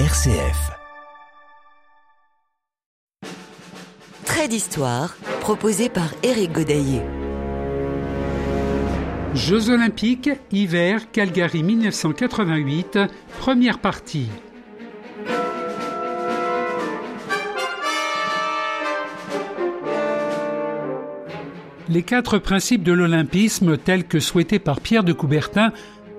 RCF. Trait d'histoire proposé par Éric Godaillé. Jeux olympiques, hiver, Calgary 1988, première partie. Les quatre principes de l'olympisme tels que souhaités par Pierre de Coubertin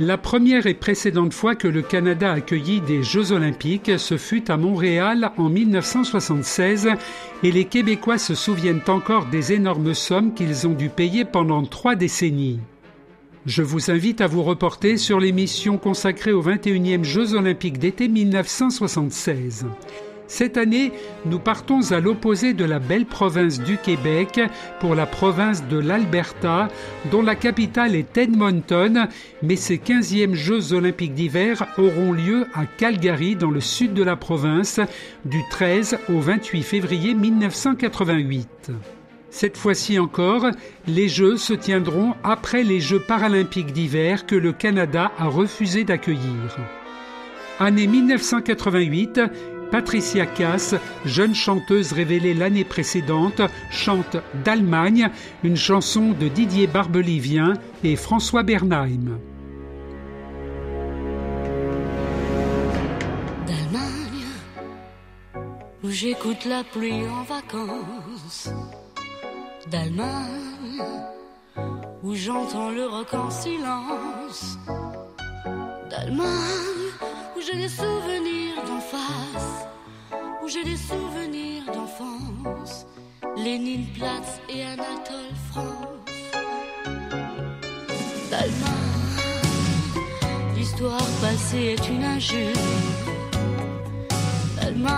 La première et précédente fois que le Canada accueillit des Jeux olympiques, ce fut à Montréal en 1976 et les Québécois se souviennent encore des énormes sommes qu'ils ont dû payer pendant trois décennies. Je vous invite à vous reporter sur l'émission consacrée aux 21e Jeux olympiques d'été 1976. Cette année, nous partons à l'opposé de la belle province du Québec pour la province de l'Alberta, dont la capitale est Edmonton, mais ces 15e Jeux olympiques d'hiver auront lieu à Calgary, dans le sud de la province, du 13 au 28 février 1988. Cette fois-ci encore, les Jeux se tiendront après les Jeux paralympiques d'hiver que le Canada a refusé d'accueillir. Année 1988, Patricia Cass, jeune chanteuse révélée l'année précédente, chante d'Allemagne, une chanson de Didier Barbelivien et François Bernheim. D'Allemagne, où j'écoute la pluie en vacances. d'Allemagne, où j'entends le rock en silence, d'Allemagne, où j'ai des souvenirs d'en face, où j'ai des souvenirs d'enfance, Lénine, Platz et Anatole France, d'Allemagne, l'histoire passée est une injure, d'Allemagne,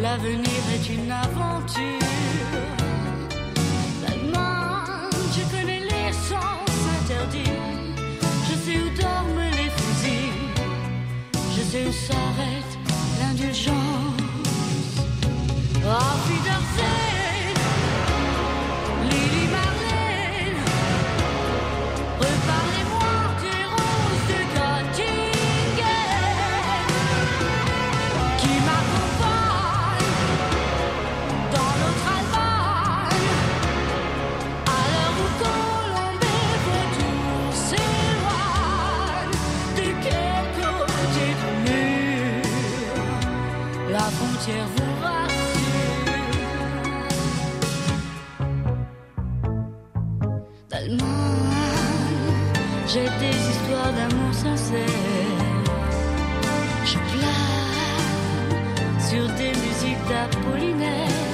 l'avenir est une aventure. Où s'arrête J'ai des histoires d'amour sincère. Je plane sur des musiques d'Apollinaire.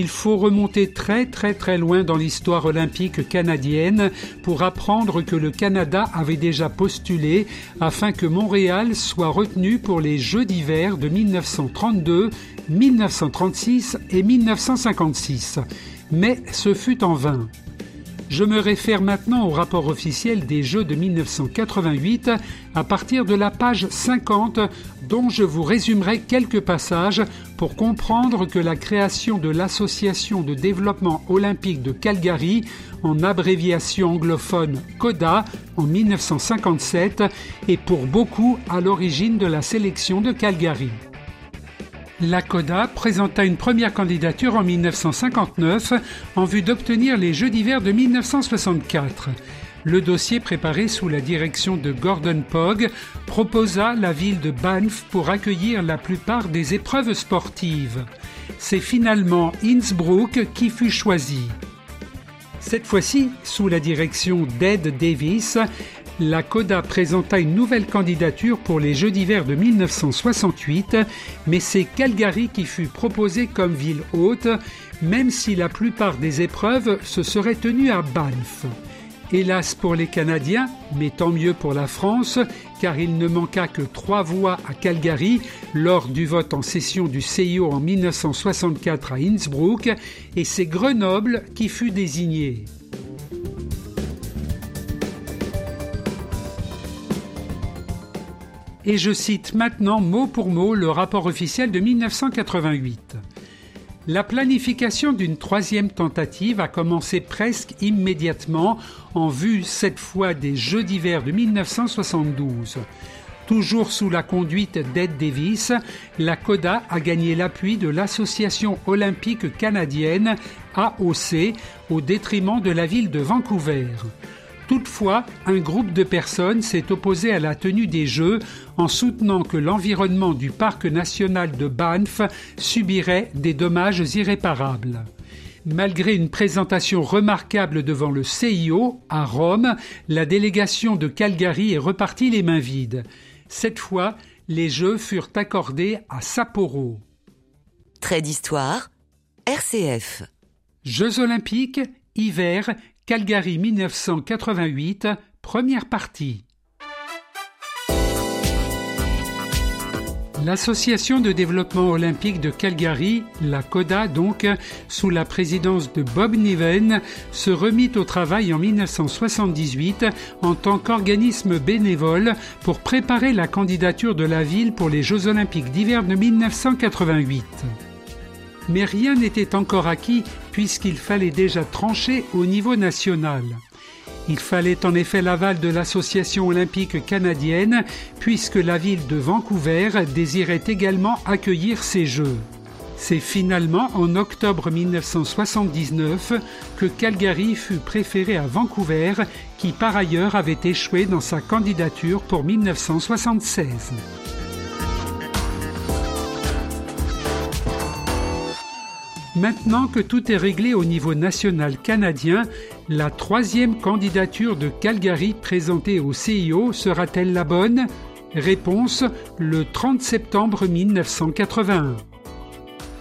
Il faut remonter très très très loin dans l'histoire olympique canadienne pour apprendre que le Canada avait déjà postulé afin que Montréal soit retenu pour les Jeux d'hiver de 1932, 1936 et 1956. Mais ce fut en vain. Je me réfère maintenant au rapport officiel des Jeux de 1988 à partir de la page 50 dont je vous résumerai quelques passages pour comprendre que la création de l'Association de développement olympique de Calgary, en abréviation anglophone CODA, en 1957, est pour beaucoup à l'origine de la sélection de Calgary. La CODA présenta une première candidature en 1959 en vue d'obtenir les Jeux d'hiver de 1964. Le dossier préparé sous la direction de Gordon Pogg proposa la ville de Banff pour accueillir la plupart des épreuves sportives. C'est finalement Innsbruck qui fut choisi. Cette fois-ci, sous la direction d'Ed Davis, la CODA présenta une nouvelle candidature pour les Jeux d'hiver de 1968, mais c'est Calgary qui fut proposée comme ville haute, même si la plupart des épreuves se seraient tenues à Banff. Hélas pour les Canadiens, mais tant mieux pour la France, car il ne manqua que trois voix à Calgary lors du vote en session du CIO en 1964 à Innsbruck, et c'est Grenoble qui fut désigné. Et je cite maintenant mot pour mot le rapport officiel de 1988. La planification d'une troisième tentative a commencé presque immédiatement en vue cette fois des Jeux d'hiver de 1972. Toujours sous la conduite d'Ed Davis, la CODA a gagné l'appui de l'Association olympique canadienne AOC au détriment de la ville de Vancouver. Toutefois, un groupe de personnes s'est opposé à la tenue des Jeux en soutenant que l'environnement du parc national de Banff subirait des dommages irréparables. Malgré une présentation remarquable devant le CIO à Rome, la délégation de Calgary est repartie les mains vides. Cette fois, les Jeux furent accordés à Sapporo. Trait d'histoire, RCF. Jeux olympiques, hiver Calgary 1988, première partie. L'Association de développement olympique de Calgary, la CODA donc, sous la présidence de Bob Niven, se remit au travail en 1978 en tant qu'organisme bénévole pour préparer la candidature de la ville pour les Jeux olympiques d'hiver de 1988 mais rien n'était encore acquis puisqu'il fallait déjà trancher au niveau national. Il fallait en effet l'aval de l'Association olympique canadienne puisque la ville de Vancouver désirait également accueillir ces Jeux. C'est finalement en octobre 1979 que Calgary fut préféré à Vancouver, qui par ailleurs avait échoué dans sa candidature pour 1976. Maintenant que tout est réglé au niveau national canadien, la troisième candidature de Calgary présentée au CIO sera-t-elle la bonne? Réponse le 30 septembre 1981.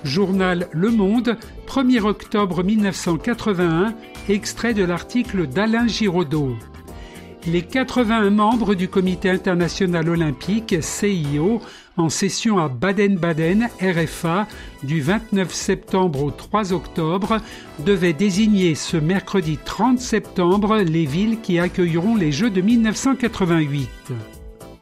Journal Le Monde, 1er octobre 1981, extrait de l'article d'Alain Giraudot les 81 membres du Comité international olympique CIO en session à Baden-Baden, RFA, du 29 septembre au 3 octobre, devaient désigner ce mercredi 30 septembre les villes qui accueilleront les Jeux de 1988.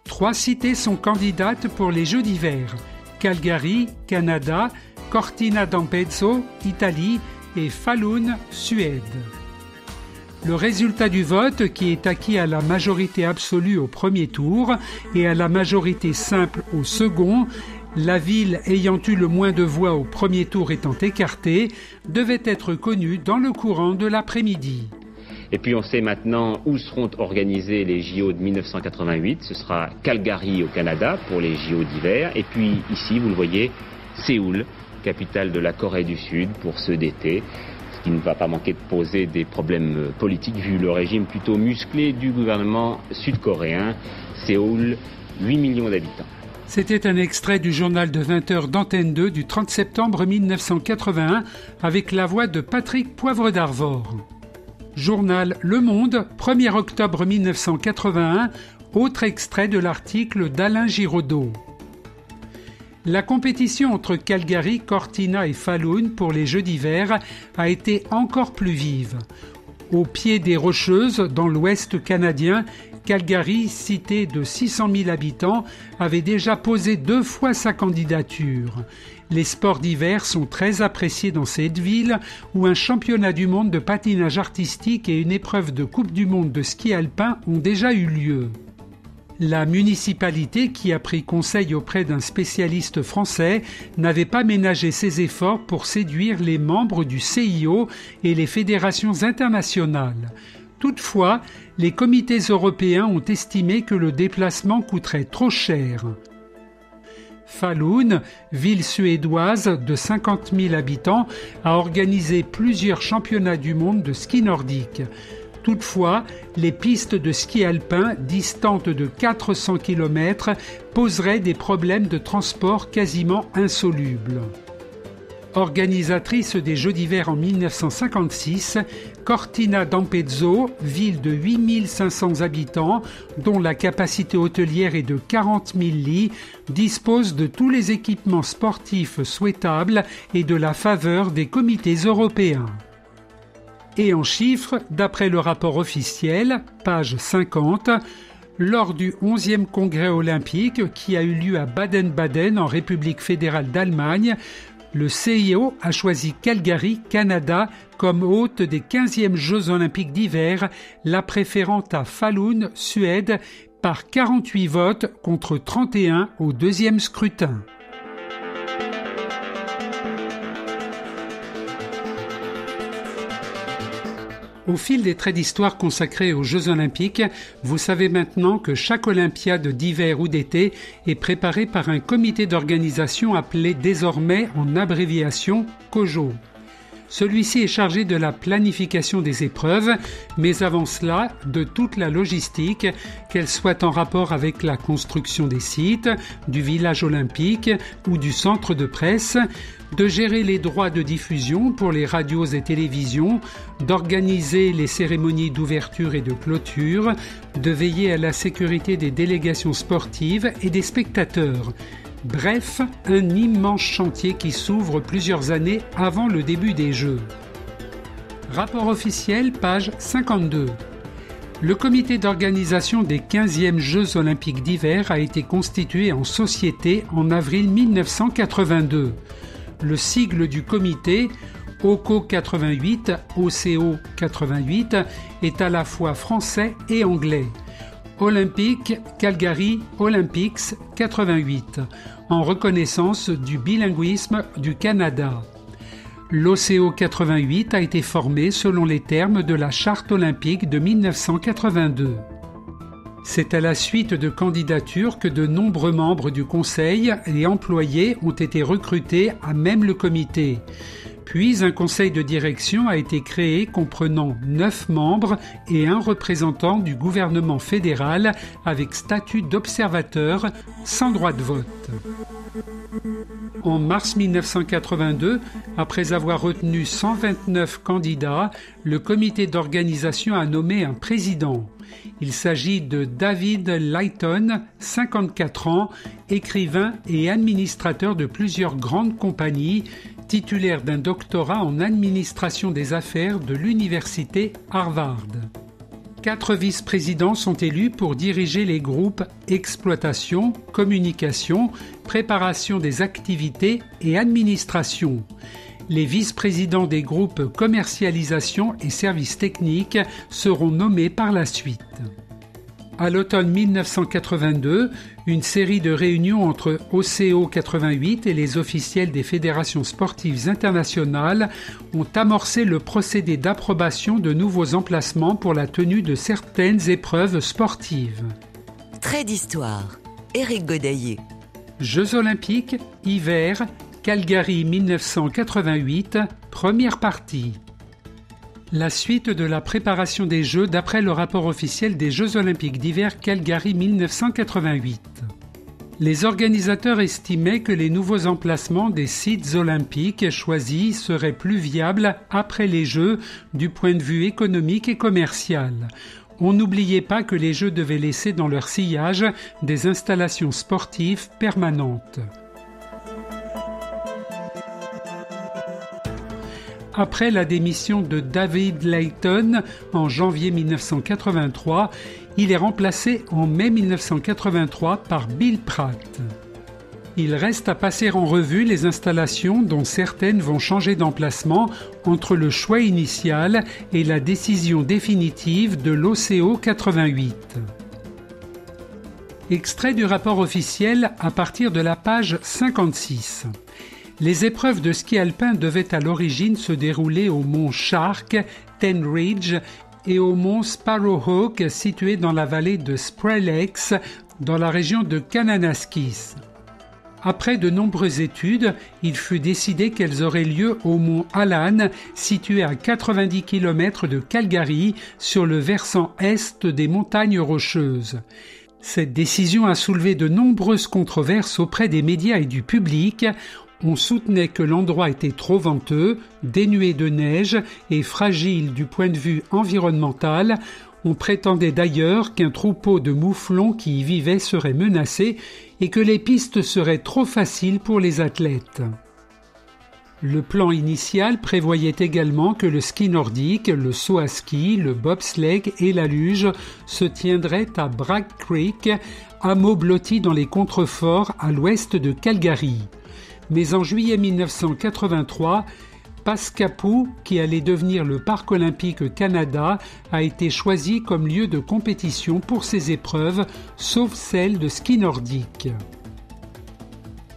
Trois cités sont candidates pour les Jeux d'hiver Calgary, Canada, Cortina d'Ampezzo, Italie et Falun, Suède. Le résultat du vote, qui est acquis à la majorité absolue au premier tour et à la majorité simple au second, la ville ayant eu le moins de voix au premier tour étant écartée, devait être connu dans le courant de l'après-midi. Et puis on sait maintenant où seront organisés les JO de 1988. Ce sera Calgary au Canada pour les JO d'hiver. Et puis ici, vous le voyez, Séoul, capitale de la Corée du Sud pour ceux d'été qui ne va pas manquer de poser des problèmes politiques vu le régime plutôt musclé du gouvernement sud-coréen. Séoul, 8 millions d'habitants. C'était un extrait du journal de 20 h d'Antenne 2 du 30 septembre 1981 avec la voix de Patrick Poivre d'Arvor. Journal Le Monde, 1er octobre 1981, autre extrait de l'article d'Alain Giraudot. La compétition entre Calgary, Cortina et Falun pour les Jeux d'hiver a été encore plus vive. Au pied des Rocheuses, dans l'ouest canadien, Calgary, cité de 600 000 habitants, avait déjà posé deux fois sa candidature. Les sports d'hiver sont très appréciés dans cette ville où un championnat du monde de patinage artistique et une épreuve de Coupe du monde de ski alpin ont déjà eu lieu. La municipalité, qui a pris conseil auprès d'un spécialiste français, n'avait pas ménagé ses efforts pour séduire les membres du CIO et les fédérations internationales. Toutefois, les comités européens ont estimé que le déplacement coûterait trop cher. Falun, ville suédoise de 50 000 habitants, a organisé plusieurs championnats du monde de ski nordique. Toutefois, les pistes de ski alpin distantes de 400 km poseraient des problèmes de transport quasiment insolubles. Organisatrice des Jeux d'hiver en 1956, Cortina d'Ampezzo, ville de 8500 habitants, dont la capacité hôtelière est de 40 000 lits, dispose de tous les équipements sportifs souhaitables et de la faveur des comités européens. Et en chiffres, d'après le rapport officiel, page 50, lors du 11e congrès olympique qui a eu lieu à Baden-Baden en République fédérale d'Allemagne, le CIO a choisi Calgary, Canada, comme hôte des 15e Jeux olympiques d'hiver, la préférant à Falun, Suède, par 48 votes contre 31 au deuxième scrutin. Au fil des traits d'histoire consacrés aux Jeux olympiques, vous savez maintenant que chaque Olympiade d'hiver ou d'été est préparée par un comité d'organisation appelé désormais en abréviation COJO. Celui-ci est chargé de la planification des épreuves, mais avant cela, de toute la logistique, qu'elle soit en rapport avec la construction des sites, du village olympique ou du centre de presse, de gérer les droits de diffusion pour les radios et télévisions, d'organiser les cérémonies d'ouverture et de clôture, de veiller à la sécurité des délégations sportives et des spectateurs. Bref, un immense chantier qui s'ouvre plusieurs années avant le début des Jeux. Rapport officiel, page 52. Le comité d'organisation des 15e Jeux olympiques d'hiver a été constitué en société en avril 1982. Le sigle du comité, OCO 88, OCO 88, est à la fois français et anglais. Olympique Calgary Olympics 88 en reconnaissance du bilinguisme du Canada. L'OCO 88 a été formé selon les termes de la Charte olympique de 1982. C'est à la suite de candidatures que de nombreux membres du Conseil et employés ont été recrutés à même le comité. Puis un conseil de direction a été créé comprenant neuf membres et un représentant du gouvernement fédéral avec statut d'observateur sans droit de vote. En mars 1982, après avoir retenu 129 candidats, le comité d'organisation a nommé un président. Il s'agit de David Lighton, 54 ans, écrivain et administrateur de plusieurs grandes compagnies, titulaire d'un doctorat en administration des affaires de l'université Harvard. Quatre vice-présidents sont élus pour diriger les groupes exploitation, communication, préparation des activités et administration. Les vice-présidents des groupes commercialisation et services techniques seront nommés par la suite. À l'automne 1982, une série de réunions entre OCO 88 et les officiels des fédérations sportives internationales ont amorcé le procédé d'approbation de nouveaux emplacements pour la tenue de certaines épreuves sportives. Trait d'histoire. Éric Godaillé. Jeux olympiques, hiver, Calgary 1988, première partie. La suite de la préparation des Jeux d'après le rapport officiel des Jeux olympiques d'hiver Calgary 1988. Les organisateurs estimaient que les nouveaux emplacements des sites olympiques choisis seraient plus viables après les Jeux du point de vue économique et commercial. On n'oubliait pas que les Jeux devaient laisser dans leur sillage des installations sportives permanentes. Après la démission de David Layton en janvier 1983, Il est remplacé en mai 1983 par Bill Pratt. Il reste à passer en revue les installations dont certaines vont changer d'emplacement entre le choix initial et la décision définitive de l'OCO 88. Extrait du rapport officiel à partir de la page 56. Les épreuves de ski alpin devaient à l'origine se dérouler au mont Shark, Ten Ridge et au mont Sparrowhawk situé dans la vallée de Spray Lakes dans la région de Kananaskis. Après de nombreuses études, il fut décidé qu'elles auraient lieu au mont Alan, situé à 90 km de Calgary, sur le versant est des montagnes rocheuses. Cette décision a soulevé de nombreuses controverses auprès des médias et du public. On soutenait que l'endroit était trop venteux, dénué de neige et fragile du point de vue environnemental. On prétendait d'ailleurs qu'un troupeau de mouflons qui y vivaient serait menacé et que les pistes seraient trop faciles pour les athlètes. Le plan initial prévoyait également que le ski nordique, le saut à ski, le bobsleigh et la luge se tiendraient à Bragg Creek, hameau blotti dans les contreforts à l'ouest de Calgary. Mais en juillet 1983, Pascapou, qui allait devenir le Parc olympique Canada, a été choisi comme lieu de compétition pour ces épreuves, sauf celle de ski nordique.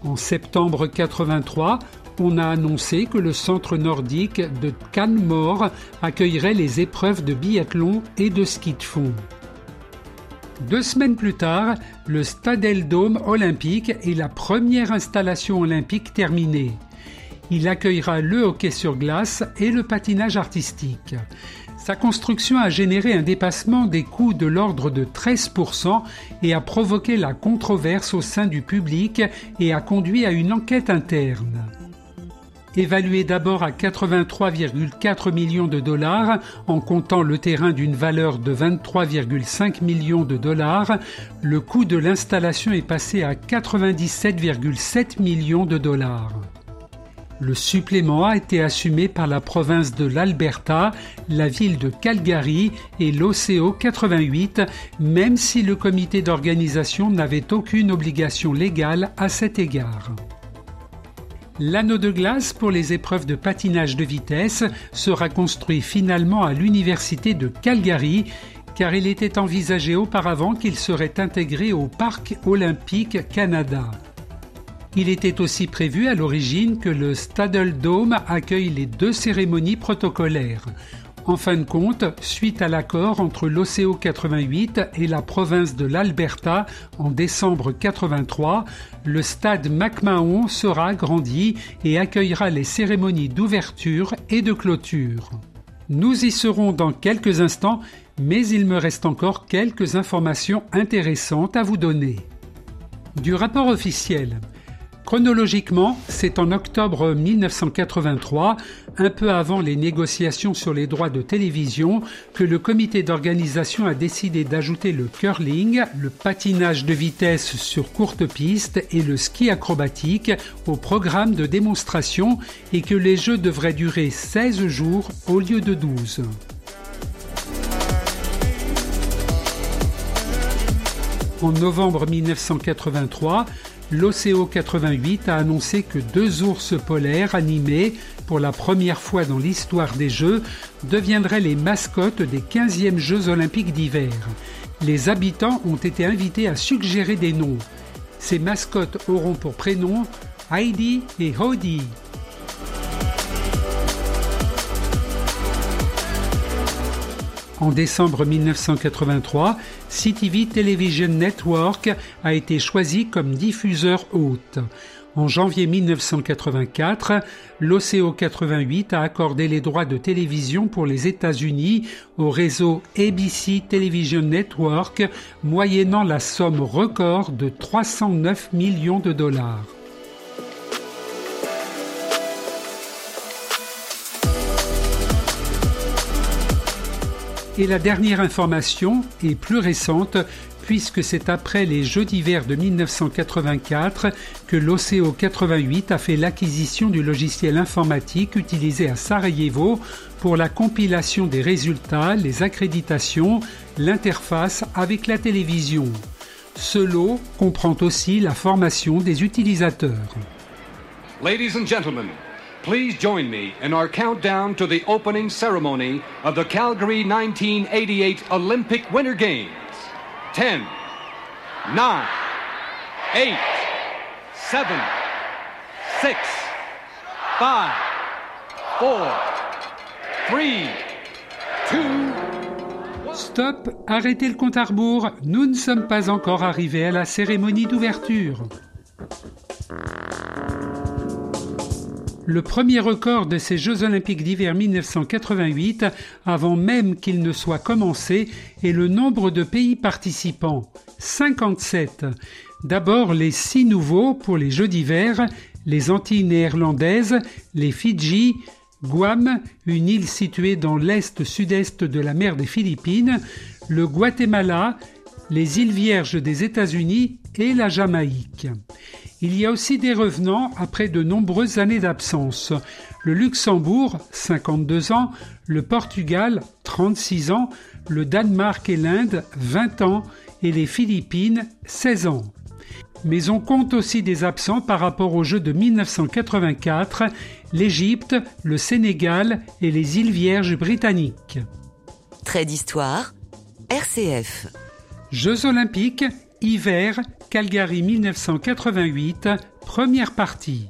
En septembre 83, on a annoncé que le centre nordique de Canmore accueillerait les épreuves de biathlon et de ski de fond. Deux semaines plus tard, le Stadel Dome olympique est la première installation olympique terminée. Il accueillera le hockey sur glace et le patinage artistique. Sa construction a généré un dépassement des coûts de l'ordre de 13% et a provoqué la controverse au sein du public et a conduit à une enquête interne. Évalué d'abord à 83,4 millions de dollars, en comptant le terrain d'une valeur de 23,5 millions de dollars, le coût de l'installation est passé à 97,7 millions de dollars. Le supplément a été assumé par la province de l'Alberta, la ville de Calgary et l'OCO 88, même si le comité d'organisation n'avait aucune obligation légale à cet égard. L'anneau de glace pour les épreuves de patinage de vitesse sera construit finalement à l'université de Calgary car il était envisagé auparavant qu'il serait intégré au Parc olympique Canada. Il était aussi prévu à l'origine que le Stadel Dome accueille les deux cérémonies protocolaires. En fin de compte, suite à l'accord entre l'OCO 88 et la province de l'Alberta en décembre 83, le stade McMahon sera agrandi et accueillera les cérémonies d'ouverture et de clôture. Nous y serons dans quelques instants, mais il me reste encore quelques informations intéressantes à vous donner. Du rapport officiel, Chronologiquement, c'est en octobre 1983, un peu avant les négociations sur les droits de télévision, que le comité d'organisation a décidé d'ajouter le curling, le patinage de vitesse sur courte piste et le ski acrobatique au programme de démonstration et que les jeux devraient durer 16 jours au lieu de 12. En novembre 1983, l'OCO 88 a annoncé que deux ours polaires animés, pour la première fois dans l'histoire des Jeux, deviendraient les mascottes des 15e Jeux olympiques d'hiver. Les habitants ont été invités à suggérer des noms. Ces mascottes auront pour prénoms Heidi et Hody. En décembre 1983, CTV Television Network a été choisi comme diffuseur hôte. En janvier 1984, l'OCO 88 a accordé les droits de télévision pour les États-Unis au réseau ABC Television Network, moyennant la somme record de 309 millions de dollars. Et la dernière information est plus récente puisque c'est après les Jeux d'hiver de 1984 que l'OCO 88 a fait l'acquisition du logiciel informatique utilisé à Sarajevo pour la compilation des résultats, les accréditations, l'interface avec la télévision. Ce lot comprend aussi la formation des utilisateurs. Ladies and gentlemen, please join me in our countdown to the opening ceremony of the Calgary 1988 Olympic Winter Games. 10, 9, 8, 7, 6, 5, 4, 3, 2, Stop, arrêtez le compte à rebours, nous ne sommes pas encore arrivés à la cérémonie d'ouverture. Le premier record de ces Jeux olympiques d'hiver 1988, avant même qu'ils ne soient commencés, est le nombre de pays participants. 57. D'abord les six nouveaux pour les Jeux d'hiver, les Antilles néerlandaises, les Fidji, Guam, une île située dans l'est-sud-est de la mer des Philippines, le Guatemala, les îles Vierges des États-Unis et la Jamaïque. Il y a aussi des revenants après de nombreuses années d'absence. Le Luxembourg, 52 ans, le Portugal, 36 ans, le Danemark et l'Inde, 20 ans, et les Philippines, 16 ans. Mais on compte aussi des absents par rapport aux Jeux de 1984, l'Égypte, le Sénégal et les îles Vierges britanniques. Trait d'histoire, RCF. Jeux olympiques, hiver, Calgary 1988, première partie.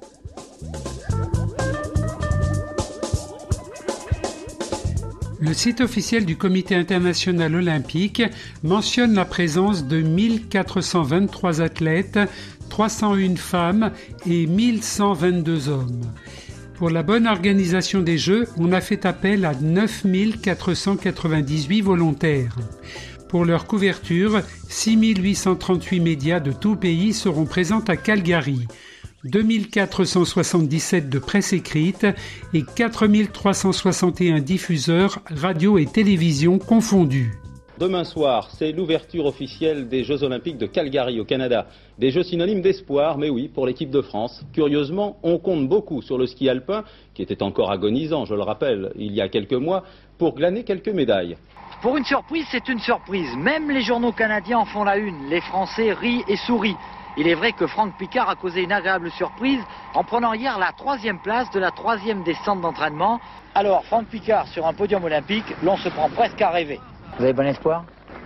Le site officiel du Comité international olympique mentionne la présence de 1423 athlètes, 301 femmes et 1122 hommes. Pour la bonne organisation des Jeux, on a fait appel à 9498 volontaires. Pour leur couverture, 6838 médias de tout pays seront présents à Calgary. 2477 de presse écrite et 4361 diffuseurs radio et télévision confondus. Demain soir, c'est l'ouverture officielle des Jeux Olympiques de Calgary au Canada. Des Jeux synonymes d'espoir, mais oui, pour l'équipe de France. Curieusement, on compte beaucoup sur le ski alpin, qui était encore agonisant, je le rappelle, il y a quelques mois, pour glaner quelques médailles. Pour une surprise, c'est une surprise. Même les journaux canadiens en font la une. Les Français rient et sourient. Il est vrai que Franck Picard a causé une agréable surprise en prenant hier la troisième place de la troisième descente d'entraînement. Alors, Franck Picard sur un podium olympique, l'on se prend presque à rêver. Vous avez bon espoir?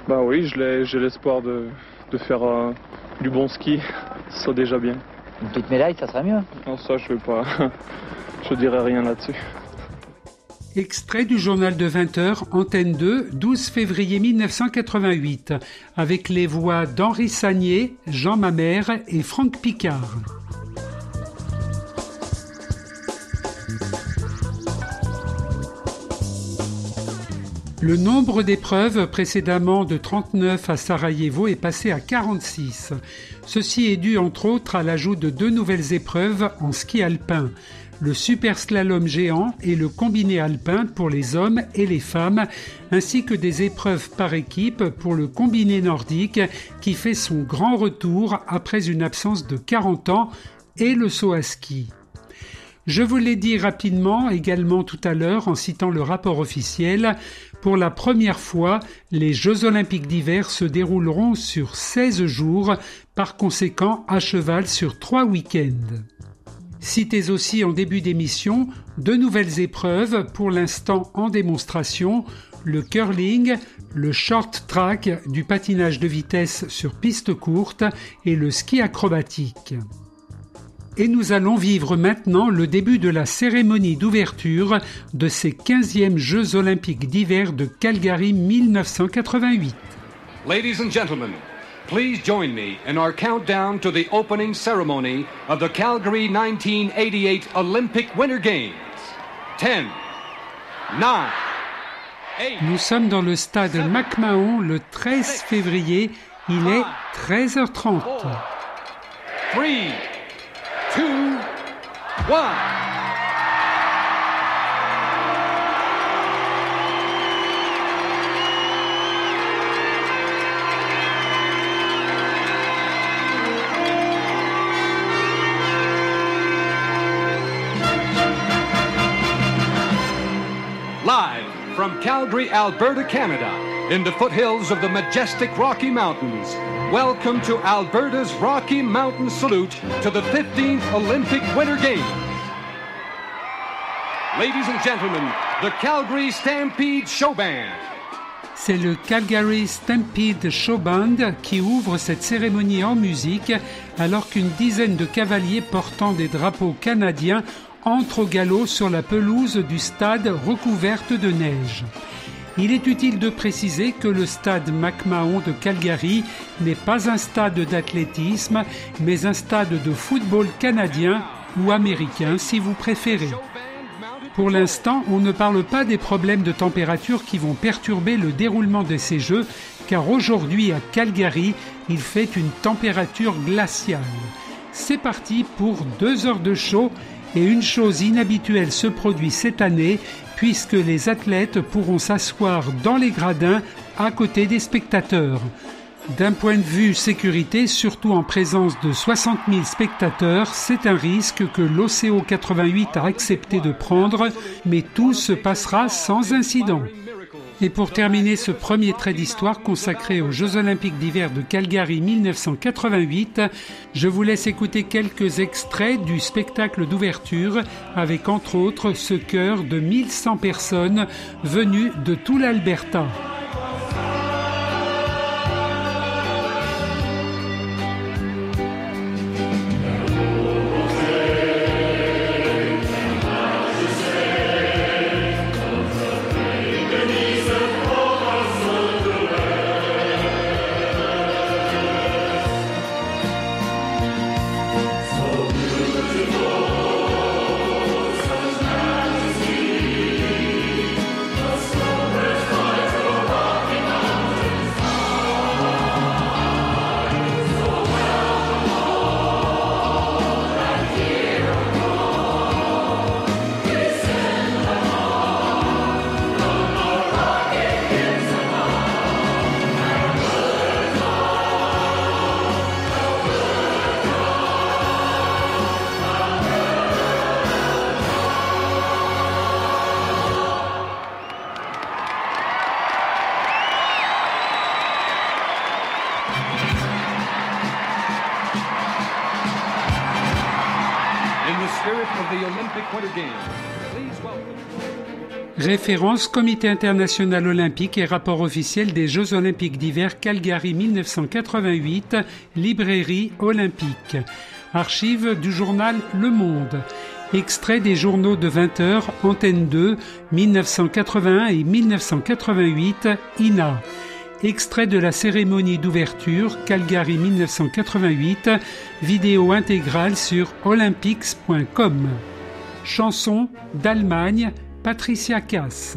Bah oui, j'ai l'espoir de, de, faire euh, du bon ski, ça déjà bien. Une petite médaille, ça serait mieux? Non, ça je vais pas, je dirais rien là-dessus. Extrait du journal de 20h, Antenne 2, 12 février 1988, avec les voix d'Henri Sagnier, Jean Mamère et Franck Picard. Le nombre d'épreuves précédemment de 39 à Sarajevo est passé à 46. Ceci est dû entre autres à l'ajout de deux nouvelles épreuves en ski alpin, le super slalom géant et le combiné alpin pour les hommes et les femmes, ainsi que des épreuves par équipe pour le combiné nordique qui fait son grand retour après une absence de 40 ans et le saut à ski. Je vous l'ai dit rapidement également tout à l'heure en citant le rapport officiel, pour la première fois, les Jeux olympiques d'hiver se dérouleront sur 16 jours, par conséquent à cheval sur trois week-ends. Citez aussi en début d'émission deux nouvelles épreuves pour l'instant en démonstration, le curling, le short track du patinage de vitesse sur piste courte et le ski acrobatique. Et nous allons vivre maintenant le début de la cérémonie d'ouverture de ces 15e Jeux olympiques d'hiver de Calgary 1988. Ladies and gentlemen, please join me in our countdown to the opening ceremony of the Calgary 1988 Olympic Winter Games. 10, 9, 8, Nous sommes dans le stade McMahon le 13 février. Il est 13h30. 3, 2, 1. Calgary, Alberta, Canada, in the foothills of the majestic Rocky Mountains, welcome to Alberta's Rocky Mountain Salute to the 15th Olympic Winter Games. Ladies and gentlemen, the Calgary Stampede Show Band. C'est le Calgary Stampede Show Band qui ouvre cette cérémonie en musique alors qu'une dizaine de cavaliers portant des drapeaux canadiens entrent au galop sur la pelouse du stade recouverte de neige. Il est utile de préciser que le stade McMahon de Calgary n'est pas un stade d'athlétisme, mais un stade de football canadien ou américain si vous préférez. Pour l'instant, on ne parle pas des problèmes de température qui vont perturber le déroulement de ces Jeux, car aujourd'hui à Calgary, il fait une température glaciale. C'est parti pour deux heures de show et une chose inhabituelle se produit cette année puisque les athlètes pourront s'asseoir dans les gradins à côté des spectateurs. D'un point de vue sécurité, surtout en présence de 60 000 spectateurs, c'est un risque que l'OCO 88 a accepté de prendre, mais tout se passera sans incident. Et pour terminer ce premier trait d'histoire consacré aux Jeux olympiques d'hiver de Calgary 1988, je vous laisse écouter quelques extraits du spectacle d'ouverture avec entre autres ce chœur de 1100 personnes venues de tout l'Alberta. Référence Comité international olympique et rapport officiel des Jeux olympiques d'hiver Calgary 1988, librairie olympique. Archives du journal Le Monde. Extrait des journaux de 20h, Antenne 2, 1981 et 1988, INA. Extrait de la cérémonie d'ouverture, Calgary 1988, vidéo intégrale sur olympics.com. Chanson d'Allemagne, Patricia Cass.